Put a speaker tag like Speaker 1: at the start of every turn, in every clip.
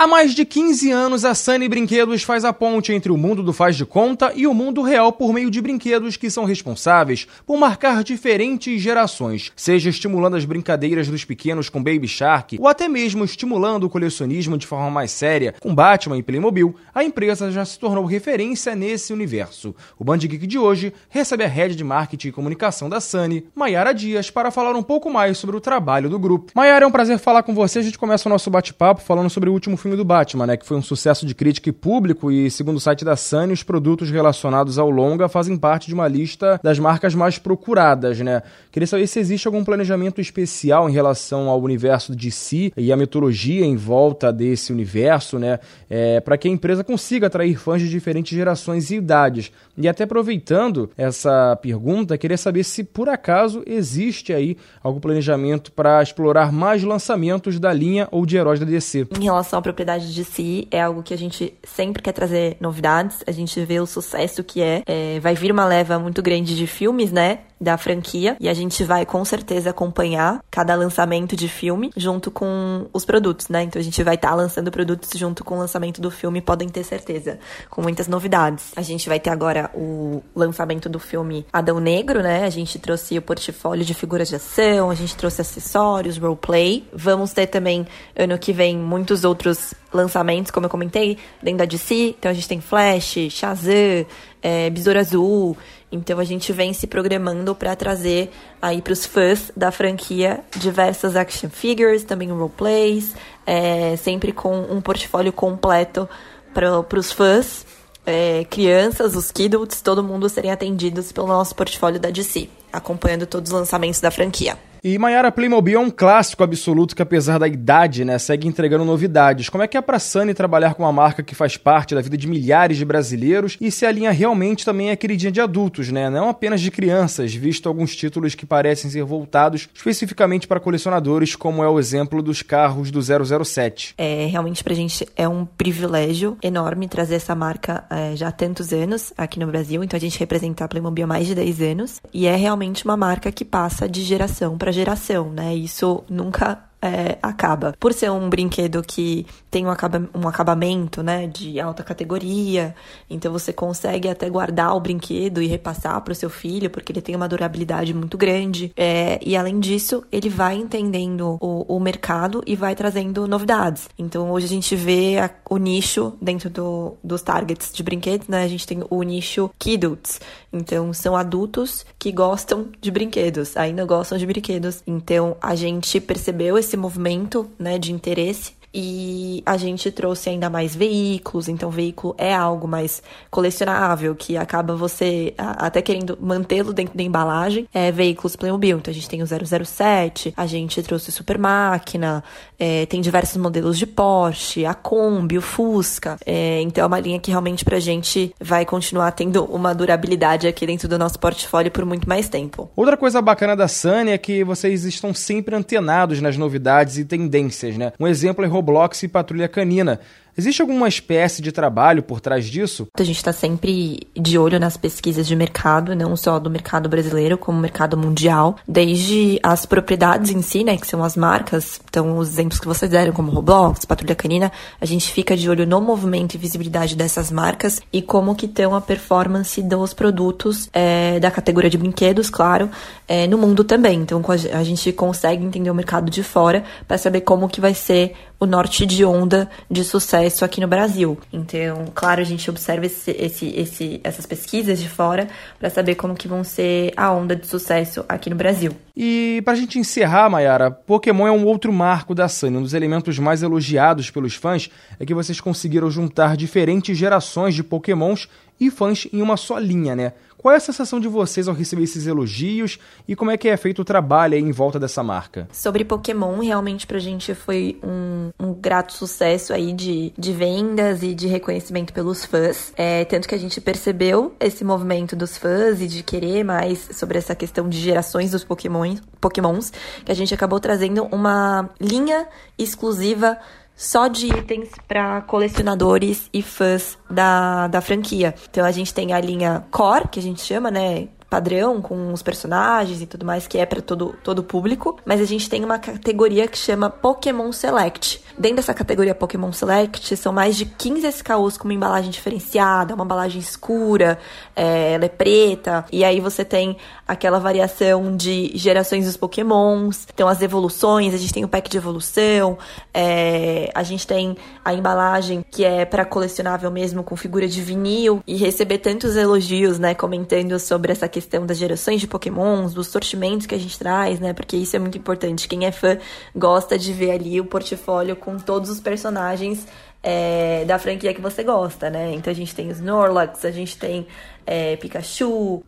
Speaker 1: Há mais de 15 anos, a Sunny Brinquedos faz a ponte entre o mundo do faz de conta e o mundo real por meio de brinquedos que são responsáveis por marcar diferentes gerações, seja estimulando as brincadeiras dos pequenos com Baby Shark ou até mesmo estimulando o colecionismo de forma mais séria com Batman e Playmobil, a empresa já se tornou referência nesse universo. O Band Geek de hoje recebe a head de marketing e comunicação da Sunny, Mayara Dias, para falar um pouco mais sobre o trabalho do grupo. Mayara, é um prazer falar com você. A gente começa o nosso bate-papo falando sobre o último filme filme do Batman, né? Que foi um sucesso de crítica e público e, segundo o site da Sony, os produtos relacionados ao longa fazem parte de uma lista das marcas mais procuradas, né? Queria saber se existe algum planejamento especial em relação ao universo de si e a mitologia em volta desse universo, né? É, para que a empresa consiga atrair fãs de diferentes gerações e idades. E até aproveitando essa pergunta, queria saber se por acaso existe aí algum planejamento para explorar mais lançamentos da linha ou de heróis da DC.
Speaker 2: Em relação à propriedade de si, é algo que a gente sempre quer trazer novidades. A gente vê o sucesso que é. é vai vir uma leva muito grande de filmes, né? Da franquia e a gente vai com certeza acompanhar cada lançamento de filme junto com os produtos, né? Então a gente vai estar tá lançando produtos junto com o lançamento do filme, podem ter certeza, com muitas novidades. A gente vai ter agora o lançamento do filme Adão Negro, né? A gente trouxe o portfólio de figuras de ação, a gente trouxe acessórios, roleplay. Vamos ter também ano que vem muitos outros lançamentos, como eu comentei, dentro da DC. Então a gente tem Flash, Shazam, é, Besouro Azul. Então a gente vem se programando para trazer aí para os fãs da franquia diversas action figures, também roleplays, é, sempre com um portfólio completo para os fãs, é, crianças, os kidults, todo mundo serem atendidos pelo nosso portfólio da DC, acompanhando todos os lançamentos da franquia.
Speaker 1: E Maiara Playmobil é um clássico absoluto que, apesar da idade, né, segue entregando novidades. Como é que é pra Sunny trabalhar com uma marca que faz parte da vida de milhares de brasileiros e se a linha realmente também é queridinha de adultos, né? Não apenas de crianças, visto alguns títulos que parecem ser voltados especificamente para colecionadores, como é o exemplo dos carros do 007.
Speaker 2: É, realmente pra gente é um privilégio enorme trazer essa marca é, já há tantos anos aqui no Brasil. Então a gente representa a Playmobil há mais de 10 anos e é realmente uma marca que passa de geração para geração, né? Isso nunca é, acaba. Por ser um brinquedo que tem um, acaba, um acabamento, né, de alta categoria, então você consegue até guardar o brinquedo e repassar para o seu filho, porque ele tem uma durabilidade muito grande. É, e além disso, ele vai entendendo o, o, mercado e vai trazendo novidades. Então hoje a gente vê a, o nicho dentro do, dos targets de brinquedos, né? A gente tem o nicho Kidults. Então são adultos que gostam de brinquedos, ainda gostam de brinquedos. Então a gente percebeu esse esse movimento né, de interesse e a gente trouxe ainda mais veículos, então veículo é algo mais colecionável, que acaba você até querendo mantê-lo dentro da embalagem, é veículos Playmobil, então a gente tem o 007, a gente trouxe Super Máquina, é, tem diversos modelos de Porsche, a Kombi, o Fusca, é, então é uma linha que realmente pra gente vai continuar tendo uma durabilidade aqui dentro do nosso portfólio por muito mais tempo.
Speaker 1: Outra coisa bacana da Sunny é que vocês estão sempre antenados nas novidades e tendências, né? Um exemplo é Roblox e Patrulha Canina. Existe alguma espécie de trabalho por trás disso?
Speaker 2: A gente está sempre de olho nas pesquisas de mercado, não só do mercado brasileiro, como mercado mundial, desde as propriedades em si, né, que são as marcas, então os exemplos que vocês deram, como Roblox, Patrulha Canina, a gente fica de olho no movimento e visibilidade dessas marcas e como que estão a performance dos produtos é, da categoria de brinquedos, claro, é, no mundo também. Então a gente consegue entender o mercado de fora para saber como que vai ser o norte de onda de sucesso aqui no Brasil. Então, claro, a gente observa esse, esse, esse, essas pesquisas de fora para saber como que vão ser a onda de sucesso aqui no Brasil.
Speaker 1: E para a gente encerrar, Mayara, Pokémon é um outro marco da Sunny. Um dos elementos mais elogiados pelos fãs é que vocês conseguiram juntar diferentes gerações de Pokémons e fãs em uma só linha, né? Qual é a sensação de vocês ao receber esses elogios e como é que é feito o trabalho em volta dessa marca?
Speaker 2: Sobre Pokémon, realmente pra gente foi um, um grato sucesso aí de, de vendas e de reconhecimento pelos fãs. É, tanto que a gente percebeu esse movimento dos fãs e de querer mais sobre essa questão de gerações dos Pokémon, Pokémons, que a gente acabou trazendo uma linha exclusiva só de itens para colecionadores e fãs da, da franquia. Então a gente tem a linha Core, que a gente chama, né? Padrão com os personagens e tudo mais, que é para todo, todo público, mas a gente tem uma categoria que chama Pokémon Select. Dentro dessa categoria Pokémon Select, são mais de 15 SKUs com uma embalagem diferenciada, uma embalagem escura, é, ela é preta, e aí você tem aquela variação de gerações dos Pokémons, então as evoluções, a gente tem o pack de evolução, é, a gente tem a embalagem que é para colecionável mesmo, com figura de vinil, e receber tantos elogios, né, comentando sobre essa questão das gerações de Pokémons, dos sortimentos que a gente traz, né, porque isso é muito importante. Quem é fã gosta de ver ali o portfólio com todos os personagens é, da franquia que você gosta, né? Então a gente tem Snorlax, a gente tem é, Pikachu.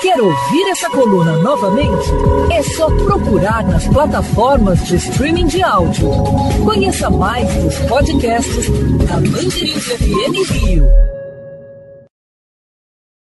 Speaker 3: Quer ouvir essa coluna novamente? É só procurar nas plataformas de streaming de áudio. Conheça mais dos podcasts da Mandirinhos FM Rio.